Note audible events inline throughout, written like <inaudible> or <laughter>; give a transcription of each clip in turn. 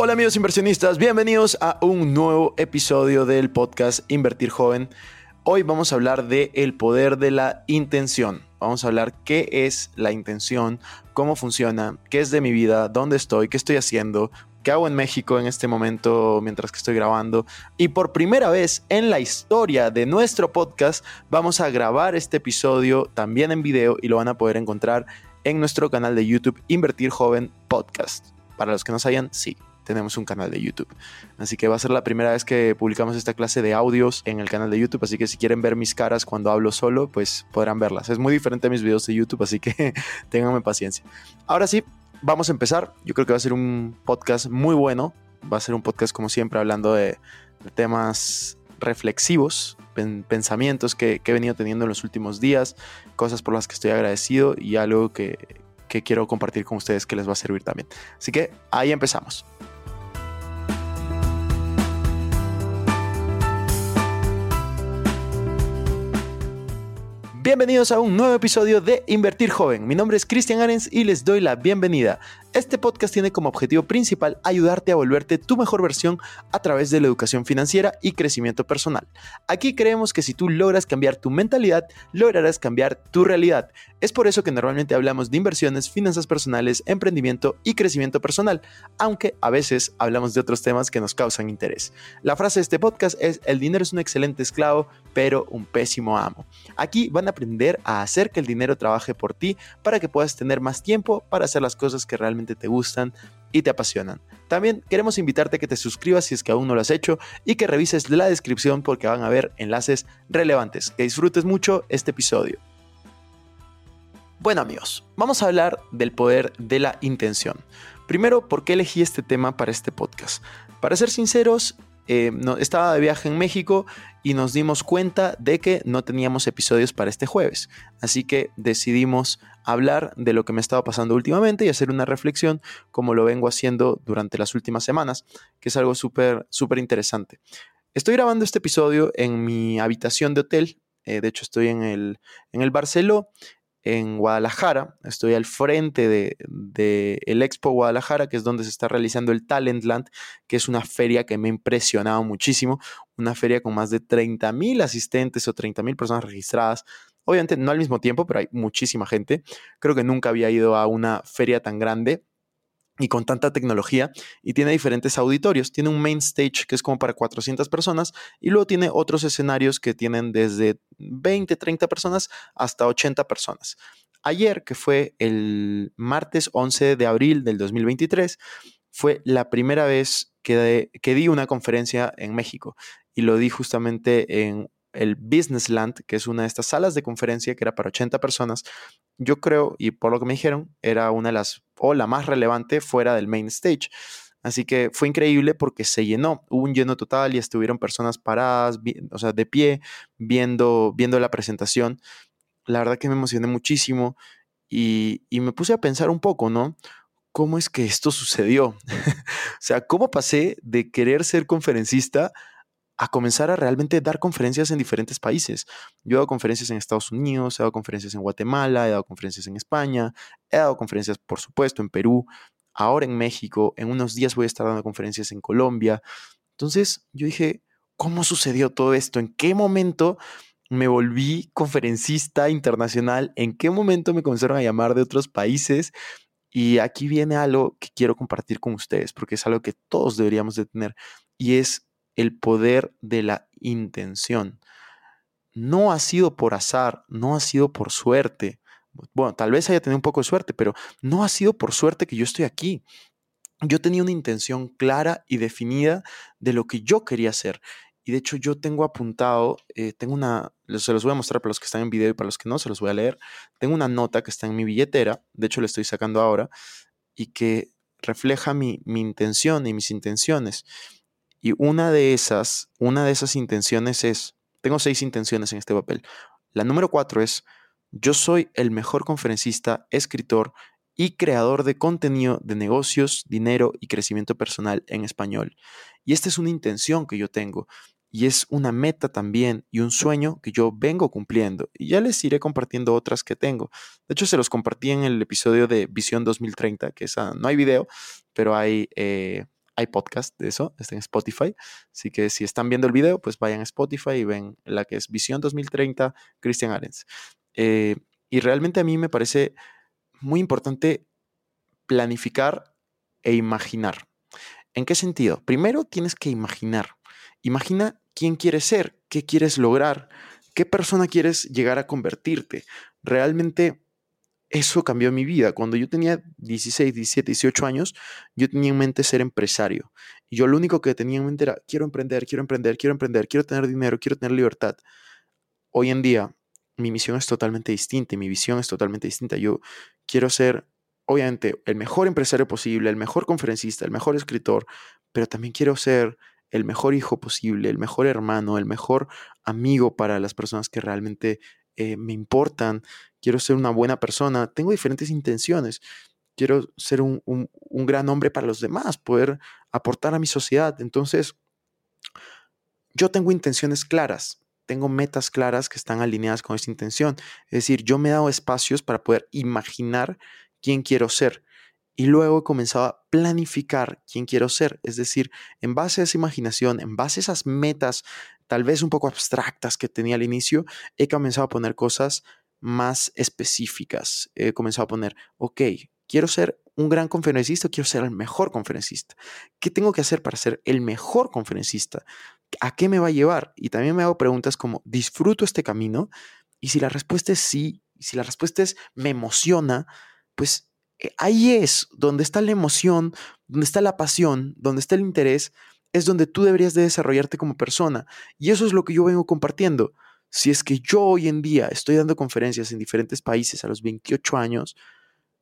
Hola amigos inversionistas, bienvenidos a un nuevo episodio del podcast Invertir Joven. Hoy vamos a hablar de el poder de la intención. Vamos a hablar qué es la intención, cómo funciona, qué es de mi vida, dónde estoy, qué estoy haciendo, qué hago en México en este momento mientras que estoy grabando. Y por primera vez en la historia de nuestro podcast vamos a grabar este episodio también en video y lo van a poder encontrar en nuestro canal de YouTube Invertir Joven Podcast. Para los que no sabían, sí, tenemos un canal de YouTube. Así que va a ser la primera vez que publicamos esta clase de audios en el canal de YouTube. Así que si quieren ver mis caras cuando hablo solo, pues podrán verlas. Es muy diferente a mis videos de YouTube, así que <laughs> ténganme paciencia. Ahora sí, vamos a empezar. Yo creo que va a ser un podcast muy bueno. Va a ser un podcast, como siempre, hablando de, temas reflexivos, pensamientos que, he venido teniendo en los últimos días, cosas por las que estoy agradecido y algo que quiero compartir con ustedes que les va a servir también. Así que ahí empezamos. Bienvenidos a un nuevo episodio de Invertir Joven. Mi nombre es Cristian Arens y les doy la bienvenida. Este podcast tiene como objetivo principal ayudarte a volverte tu mejor versión a través de la educación financiera y crecimiento personal. Aquí creemos que si tú logras cambiar tu mentalidad, lograrás cambiar tu realidad. Es por eso que normalmente hablamos de inversiones, finanzas personales, emprendimiento y crecimiento personal, aunque a veces hablamos de otros temas que nos causan interés. La frase de este podcast es, el dinero es un excelente esclavo, pero un pésimo amo. Aquí van a aprender a hacer que el dinero trabaje por ti para que puedas tener más tiempo para hacer las cosas que realmente te gustan y te apasionan. También queremos invitarte a que te suscribas si es que aún no lo has hecho y que revises la descripción porque van a haber enlaces relevantes. Que disfrutes mucho este episodio. Bueno amigos, vamos a hablar del poder de la intención. Primero, ¿por qué elegí este tema para este podcast? Para ser sinceros, eh, estaba de viaje en México y nos dimos cuenta de que no teníamos episodios para este jueves. Así que decidimos hablar de lo que me estaba pasando últimamente y hacer una reflexión como lo vengo haciendo durante las últimas semanas, que es algo súper, súper interesante. Estoy grabando este episodio en mi habitación de hotel. Eh, de hecho, estoy en el, en el Barceló en Guadalajara. Estoy al frente de, de, el Expo Guadalajara, que es donde se está realizando el Talentland, que es una feria que me ha impresionado muchísimo. Una feria con más de 30 mil asistentes o 30 mil personas registradas. Obviamente no al mismo tiempo, pero hay muchísima gente. Creo que nunca había ido a una feria tan grande y con tanta tecnología y tiene diferentes auditorios. Tiene un main stage que es como para 400 personas y luego tiene otros escenarios que tienen desde 20, 30 personas hasta 80 personas. Ayer, que fue el martes 11 de abril del 2023, fue la primera vez que, que di una conferencia en México y lo di justamente en el Businessland, que es una de estas salas de conferencia que era para 80 personas, yo creo, y por lo que me dijeron, era una de las, o la más relevante fuera del main stage. Así que fue increíble porque se llenó, hubo un lleno total y estuvieron personas paradas, o sea, de pie, viendo, viendo la presentación. La verdad que me emocioné muchísimo y, y me puse a pensar un poco, ¿no? ¿Cómo es que esto sucedió? <laughs> o sea, ¿cómo pasé de querer ser conferencista a comenzar a realmente dar conferencias en diferentes países. Yo he dado conferencias en Estados Unidos, he dado conferencias en Guatemala, he dado conferencias en España, he dado conferencias, por supuesto, en Perú, ahora en México, en unos días voy a estar dando conferencias en Colombia. Entonces yo dije, ¿cómo sucedió todo esto? ¿En qué momento me volví conferencista internacional? ¿En qué momento me comenzaron a llamar de otros países? Y aquí viene algo que quiero compartir con ustedes, porque es algo que todos deberíamos de tener, y es el poder de la intención. No ha sido por azar, no ha sido por suerte. Bueno, tal vez haya tenido un poco de suerte, pero no ha sido por suerte que yo estoy aquí. Yo tenía una intención clara y definida de lo que yo quería hacer. Y de hecho yo tengo apuntado, eh, tengo una, se los voy a mostrar para los que están en video y para los que no, se los voy a leer. Tengo una nota que está en mi billetera, de hecho la estoy sacando ahora, y que refleja mi, mi intención y mis intenciones. Y una de esas, una de esas intenciones es, tengo seis intenciones en este papel. La número cuatro es, yo soy el mejor conferencista, escritor y creador de contenido de negocios, dinero y crecimiento personal en español. Y esta es una intención que yo tengo y es una meta también y un sueño que yo vengo cumpliendo. Y ya les iré compartiendo otras que tengo. De hecho, se los compartí en el episodio de Visión 2030, que no hay video, pero hay, eh, hay podcast de eso, está en Spotify. Así que si están viendo el video, pues vayan a Spotify y ven la que es Visión 2030, Christian Arens. Eh, y realmente a mí me parece muy importante planificar e imaginar. ¿En qué sentido? Primero tienes que imaginar. Imagina quién quieres ser, qué quieres lograr, qué persona quieres llegar a convertirte. Realmente eso cambió mi vida. Cuando yo tenía 16, 17, 18 años, yo tenía en mente ser empresario. Y yo lo único que tenía en mente era, quiero emprender, quiero emprender, quiero emprender, quiero tener dinero, quiero tener libertad. Hoy en día, mi misión es totalmente distinta, mi visión es totalmente distinta. Yo quiero ser, obviamente, el mejor empresario posible, el mejor conferencista, el mejor escritor, pero también quiero ser el mejor hijo posible, el mejor hermano, el mejor amigo para las personas que realmente eh, me importan. Quiero ser una buena persona. Tengo diferentes intenciones. Quiero ser un, un gran hombre para los demás, poder aportar a mi sociedad. Entonces, yo tengo intenciones claras, tengo metas claras que están alineadas con esa intención. Es decir, yo me he dado espacios para poder imaginar quién quiero ser. Y luego he comenzado a planificar quién quiero ser. Es decir, en base a esa imaginación, en base a esas metas tal vez un poco abstractas que tenía al inicio, he comenzado a poner cosas más específicas. He comenzado a poner, ok, quiero ser un gran conferencista, quiero ser el mejor conferencista. ¿Qué tengo que hacer para ser el mejor conferencista? ¿A qué me va a llevar? Y también me hago preguntas como, ¿disfruto este camino? Y si la respuesta es sí, y si la respuesta es me emociona, pues eh, ahí es donde está la emoción, donde está la pasión, donde está el interés, es donde tú deberías de desarrollarte como persona. Y eso es lo que yo vengo compartiendo. Si es que yo hoy en día estoy dando conferencias en diferentes países a los 28 años,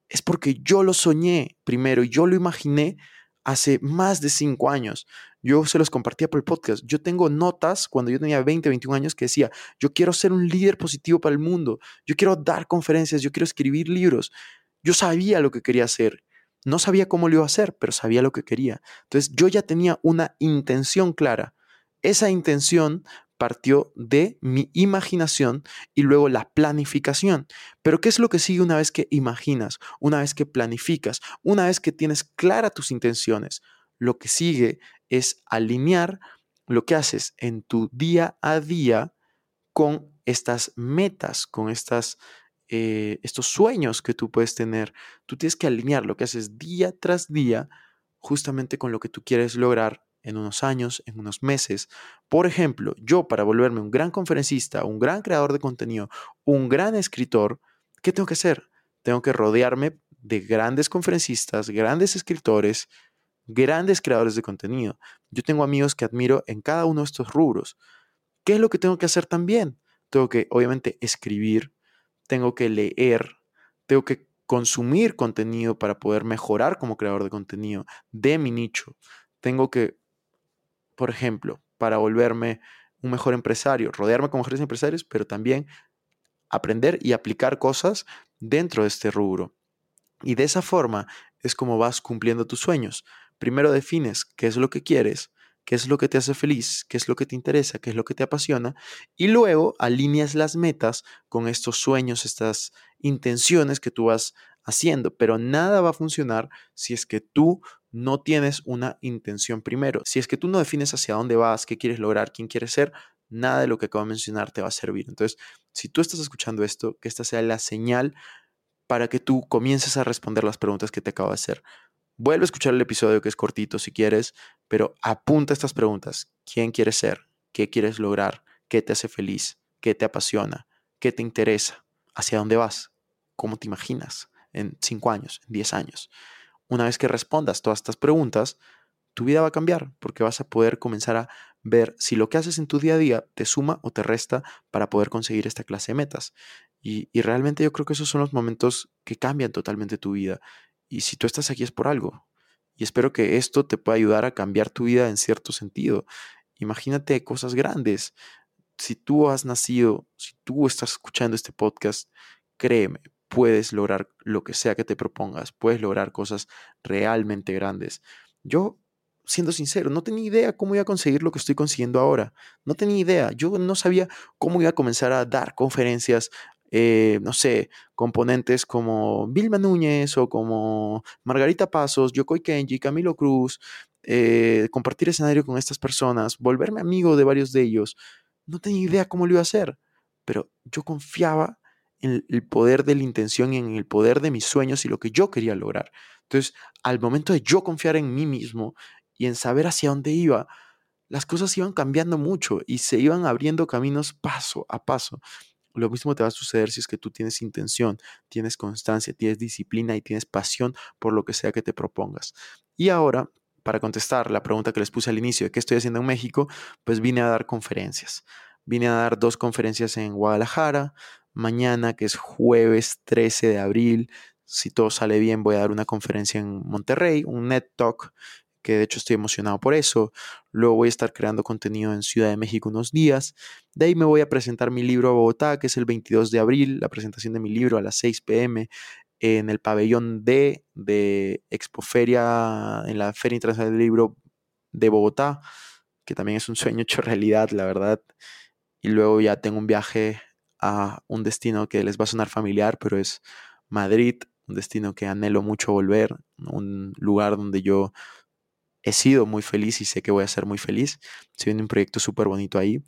es porque yo lo soñé primero y yo lo imaginé hace más de cinco años. Yo se los compartía por el podcast. Yo tengo notas cuando yo tenía 20, 21 años que decía, yo quiero ser un líder positivo para el mundo, yo quiero dar conferencias, yo quiero escribir libros. Yo sabía lo que quería hacer. No sabía cómo lo iba a hacer, pero sabía lo que quería. Entonces yo ya tenía una intención clara. Esa intención partió de mi imaginación y luego la planificación. Pero ¿qué es lo que sigue una vez que imaginas, una vez que planificas, una vez que tienes clara tus intenciones? Lo que sigue es alinear lo que haces en tu día a día con estas metas, con estas, eh, estos sueños que tú puedes tener. Tú tienes que alinear lo que haces día tras día justamente con lo que tú quieres lograr en unos años, en unos meses. Por ejemplo, yo para volverme un gran conferencista, un gran creador de contenido, un gran escritor, ¿qué tengo que hacer? Tengo que rodearme de grandes conferencistas, grandes escritores, grandes creadores de contenido. Yo tengo amigos que admiro en cada uno de estos rubros. ¿Qué es lo que tengo que hacer también? Tengo que, obviamente, escribir, tengo que leer, tengo que consumir contenido para poder mejorar como creador de contenido de mi nicho. Tengo que por ejemplo, para volverme un mejor empresario, rodearme con mejores empresarios, pero también aprender y aplicar cosas dentro de este rubro. Y de esa forma es como vas cumpliendo tus sueños. Primero defines qué es lo que quieres, qué es lo que te hace feliz, qué es lo que te interesa, qué es lo que te apasiona, y luego alineas las metas con estos sueños, estas intenciones que tú vas haciendo, pero nada va a funcionar si es que tú no tienes una intención primero. Si es que tú no defines hacia dónde vas, qué quieres lograr, quién quieres ser, nada de lo que acabo de mencionar te va a servir. Entonces, si tú estás escuchando esto, que esta sea la señal para que tú comiences a responder las preguntas que te acabo de hacer. Vuelve a escuchar el episodio que es cortito si quieres, pero apunta estas preguntas. ¿Quién quieres ser? ¿Qué quieres lograr? ¿Qué te hace feliz? ¿Qué te apasiona? ¿Qué te interesa? ¿Hacia dónde vas? ¿Cómo te imaginas en cinco años, en diez años? Una vez que respondas todas estas preguntas, tu vida va a cambiar porque vas a poder comenzar a ver si lo que haces en tu día a día te suma o te resta para poder conseguir esta clase de metas. Y realmente yo creo que esos son los momentos que cambian totalmente tu vida. Y si tú estás aquí es por algo. Y espero que esto te pueda ayudar a cambiar tu vida en cierto sentido. Imagínate cosas grandes. Si tú has nacido, si tú estás escuchando este podcast, créeme, puedes lograr lo que sea que te propongas, puedes lograr cosas realmente grandes. Yo, siendo sincero, no tenía idea cómo iba a conseguir lo que estoy consiguiendo ahora. No tenía idea. Yo no sabía cómo iba a comenzar a dar conferencias, eh, no sé, componentes como Vilma Núñez o como Margarita Pasos, Yokoi Kenji, Camilo Cruz, eh, compartir escenario con estas personas, volverme amigo de varios de ellos. No tenía idea cómo lo iba a hacer, pero yo confiaba en el poder de la intención y en el poder de mis sueños y lo que yo quería lograr. Entonces, al momento de yo confiar en mí mismo y en saber hacia dónde iba, las cosas iban cambiando mucho y se iban abriendo caminos paso a paso. Lo mismo te va a suceder si es que tú tienes intención, tienes constancia, tienes disciplina y tienes pasión por lo que sea que te propongas. Y ahora, para contestar la pregunta que les puse al inicio de qué estoy haciendo en México, pues vine a dar conferencias. Vine a dar dos conferencias en Guadalajara. Mañana, que es jueves 13 de abril, si todo sale bien, voy a dar una conferencia en Monterrey, un Net Talk que de hecho estoy emocionado por eso. Luego voy a estar creando contenido en Ciudad de México unos días. De ahí me voy a presentar mi libro a Bogotá, que es el 22 de abril, la presentación de mi libro a las 6 pm en el pabellón D de Expoferia, en la Feria Internacional del Libro de Bogotá, que también es un sueño <laughs> hecho realidad, la verdad. Y luego ya tengo un viaje a un destino que les va a sonar familiar, pero es Madrid, un destino que anhelo mucho volver, un lugar donde yo he sido muy feliz y sé que voy a ser muy feliz. Se viene un proyecto súper bonito ahí.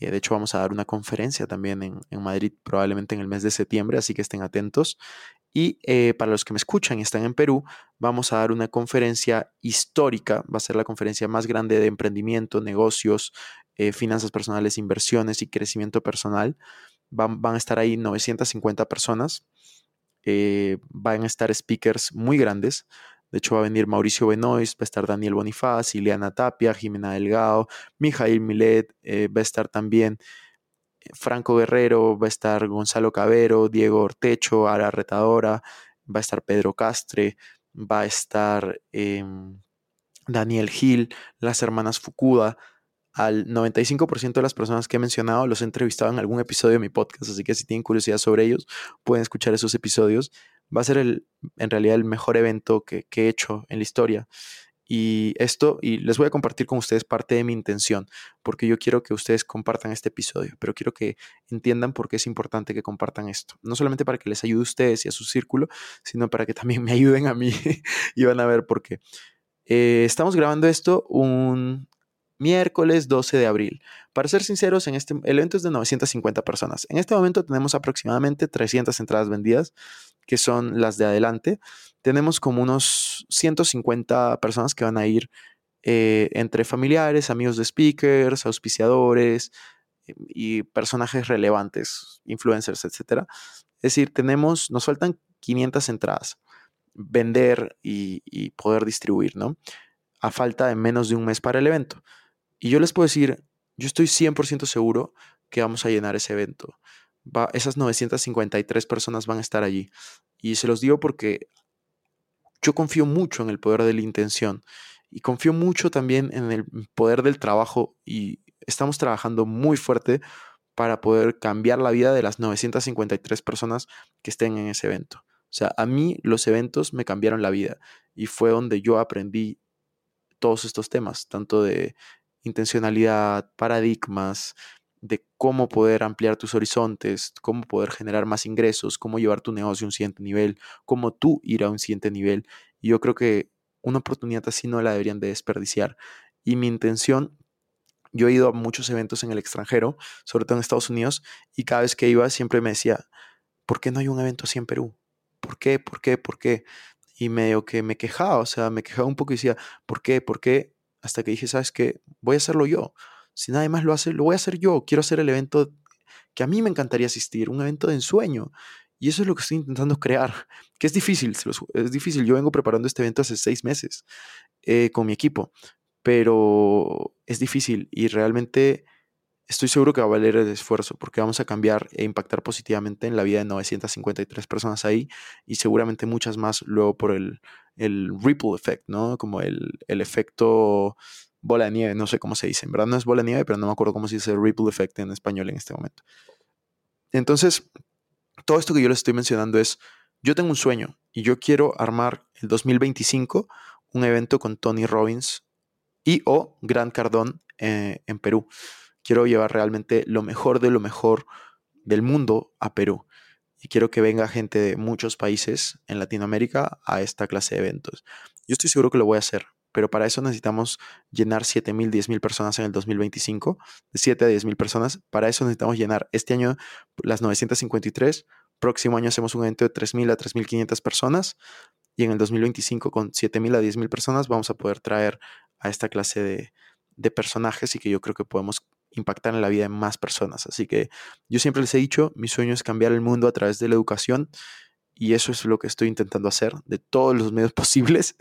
Eh, de hecho, vamos a dar una conferencia también en, Madrid, probablemente en el mes de septiembre, así que estén atentos. Y eh, para los que me escuchan y están en Perú, vamos a dar una conferencia histórica. Va a ser la conferencia más grande de emprendimiento, negocios, eh, finanzas personales, inversiones y crecimiento personal. Van, van, a estar ahí 950 personas. van a estar speakers muy grandes. De hecho, va a venir Mauricio Benoist, va a estar Daniel Bonifaz, Ileana Tapia, Jimena Delgado, Mijail Milet, eh, va a estar también eh, Franco Guerrero, va a estar Gonzalo Cabero, Diego Ortecho, Ara Retadora, va a estar Pedro Castre, va a estar em, Daniel Gil, las hermanas Fukuda. Al 95% de las personas que he mencionado los he entrevistado en algún episodio de mi podcast, así que si tienen curiosidad sobre ellos, pueden escuchar esos episodios va a ser el, en realidad el mejor evento que, he hecho en la historia. Y esto, y les voy a compartir con ustedes parte de mi intención, porque yo quiero que ustedes compartan este episodio, pero quiero que entiendan por qué es importante que compartan esto. No solamente para que les ayude a ustedes y a su círculo, sino para que también me <laughs> ayuden a mí y van a ver por qué. Eh, estamos grabando esto un miércoles 12 de abril. Para ser sinceros, en este, el evento es de 950 personas. En este momento tenemos aproximadamente 300 entradas vendidas que son las de adelante, tenemos como unos 150 personas que van a ir eh, entre familiares, amigos de speakers, auspiciadores y personajes relevantes, influencers, etc. Es decir, tenemos, nos faltan 500 entradas, vender y, y poder distribuir, ¿no? A falta de menos de un mes para el evento. Y yo les puedo decir, yo estoy 100% seguro que vamos a llenar ese evento esas 953 personas van a estar allí. Y se los digo porque yo confío mucho en el poder de la intención y confío mucho también en el poder del trabajo y estamos trabajando muy fuerte para poder cambiar la vida de las 953 personas que estén en ese evento. O sea, a mí los eventos me cambiaron la vida y fue donde yo aprendí todos estos temas, tanto de intencionalidad, paradigmas, de cómo poder ampliar tus horizontes, cómo poder generar más ingresos, cómo llevar tu negocio a un siguiente nivel, cómo tú ir a un siguiente nivel. Yo creo que una oportunidad así no la deberían de desperdiciar. Y mi intención, yo he ido a muchos eventos en el extranjero, sobre todo en Estados Unidos, y cada vez que iba siempre me decía, ¿por qué no hay un evento así en Perú? ¿Por qué? ¿Por qué? ¿Por qué? Y medio que me quejaba, o sea, me quejaba un poco y decía, ¿por qué? ¿Por qué? Hasta que dije, ¿sabes qué? Voy a hacerlo yo. Si nadie más lo hace, lo voy a hacer yo. Quiero hacer el evento que a mí me encantaría asistir, un evento de ensueño. Y eso es lo que estoy intentando crear, <laughs> que es difícil, es difícil. Yo vengo preparando este evento hace seis meses eh, con mi equipo, pero es difícil y realmente estoy seguro que va a valer el esfuerzo porque vamos a cambiar e impactar positivamente en la vida de 953 personas ahí y seguramente muchas más luego por el, el ripple effect, ¿no? Como el, el, efecto bola de nieve, no sé cómo se dice, en verdad no es bola de nieve, pero no me acuerdo cómo se dice ripple effect en español en este momento. Entonces, todo esto que yo les estoy mencionando es, yo tengo un sueño y yo quiero armar el 2025 un evento con Tony Robbins y o Grant Cardón eh, en Perú quiero llevar realmente lo mejor de lo mejor del mundo a Perú. Y quiero que venga gente de muchos países en Latinoamérica a esta clase de eventos. Yo estoy seguro que lo voy a hacer, pero para eso necesitamos llenar 7.000, 10.000 personas en el 2025, de 7 a 10.000 personas. Para eso necesitamos llenar este año las 953. Próximo año hacemos un evento de 3.000 a 3.500 personas. Y en el 2025, con 7.000 a 10.000 personas, vamos a poder traer a esta clase de, de personajes y que yo creo que podemos impactar en la vida de más personas. Así que yo siempre les he dicho, mi sueño es cambiar el mundo a través de la educación y eso es lo que estoy intentando hacer de todos los medios <laughs> posibles,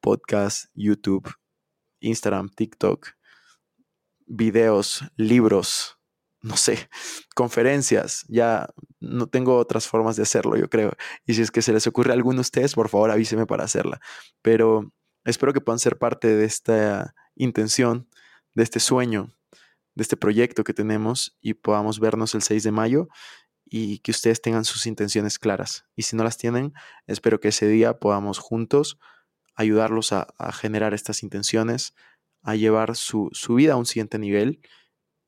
podcast, YouTube, Instagram, TikTok, videos, libros, no sé, conferencias, ya no tengo otras formas de hacerlo, yo creo. Y si es que se les ocurre a alguno de ustedes, por favor avíseme para hacerla. Pero espero que puedan ser parte de esta intención, de este sueño de este proyecto que tenemos y podamos vernos el 6 de mayo y que ustedes tengan sus intenciones claras. Y si no las tienen, espero que ese día podamos juntos ayudarlos a, generar estas intenciones, a llevar su, vida a un siguiente nivel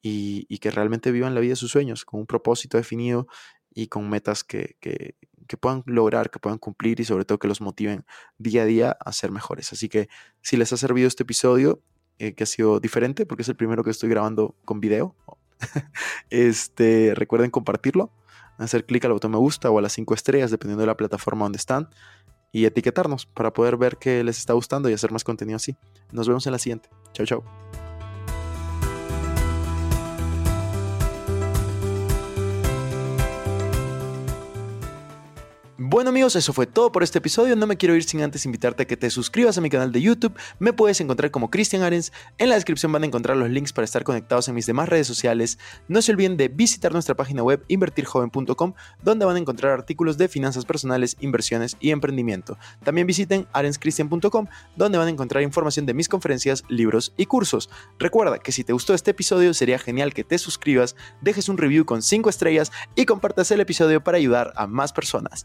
y, que realmente vivan la vida de sus sueños con un propósito definido y con metas que, que, que, puedan lograr, que puedan cumplir y sobre todo que los motiven día a día a ser mejores. Así que si les ha servido este episodio, eh, que ha sido diferente porque es el primero que estoy grabando con video. <laughs> este, recuerden compartirlo, hacer clic al botón me gusta o a las 5 estrellas, dependiendo de la plataforma donde están, y etiquetarnos para poder ver que les está gustando y hacer más contenido así. Nos vemos en la siguiente. Chao, chao. Bueno amigos, eso fue todo por este episodio. No me quiero ir sin antes invitarte a que te suscribas a mi canal de YouTube. Me puedes encontrar como Cristian Arens. En la descripción van a encontrar los links para estar conectados en mis demás redes sociales. No se olviden de visitar nuestra página web invertirjoven.com, donde van a encontrar artículos de finanzas personales, inversiones y emprendimiento. También visiten arenscristian.com, donde van a encontrar información de mis conferencias, libros y cursos. Recuerda que si te gustó este episodio, sería genial que te suscribas, dejes un review con 5 estrellas y compartas el episodio para ayudar a más personas.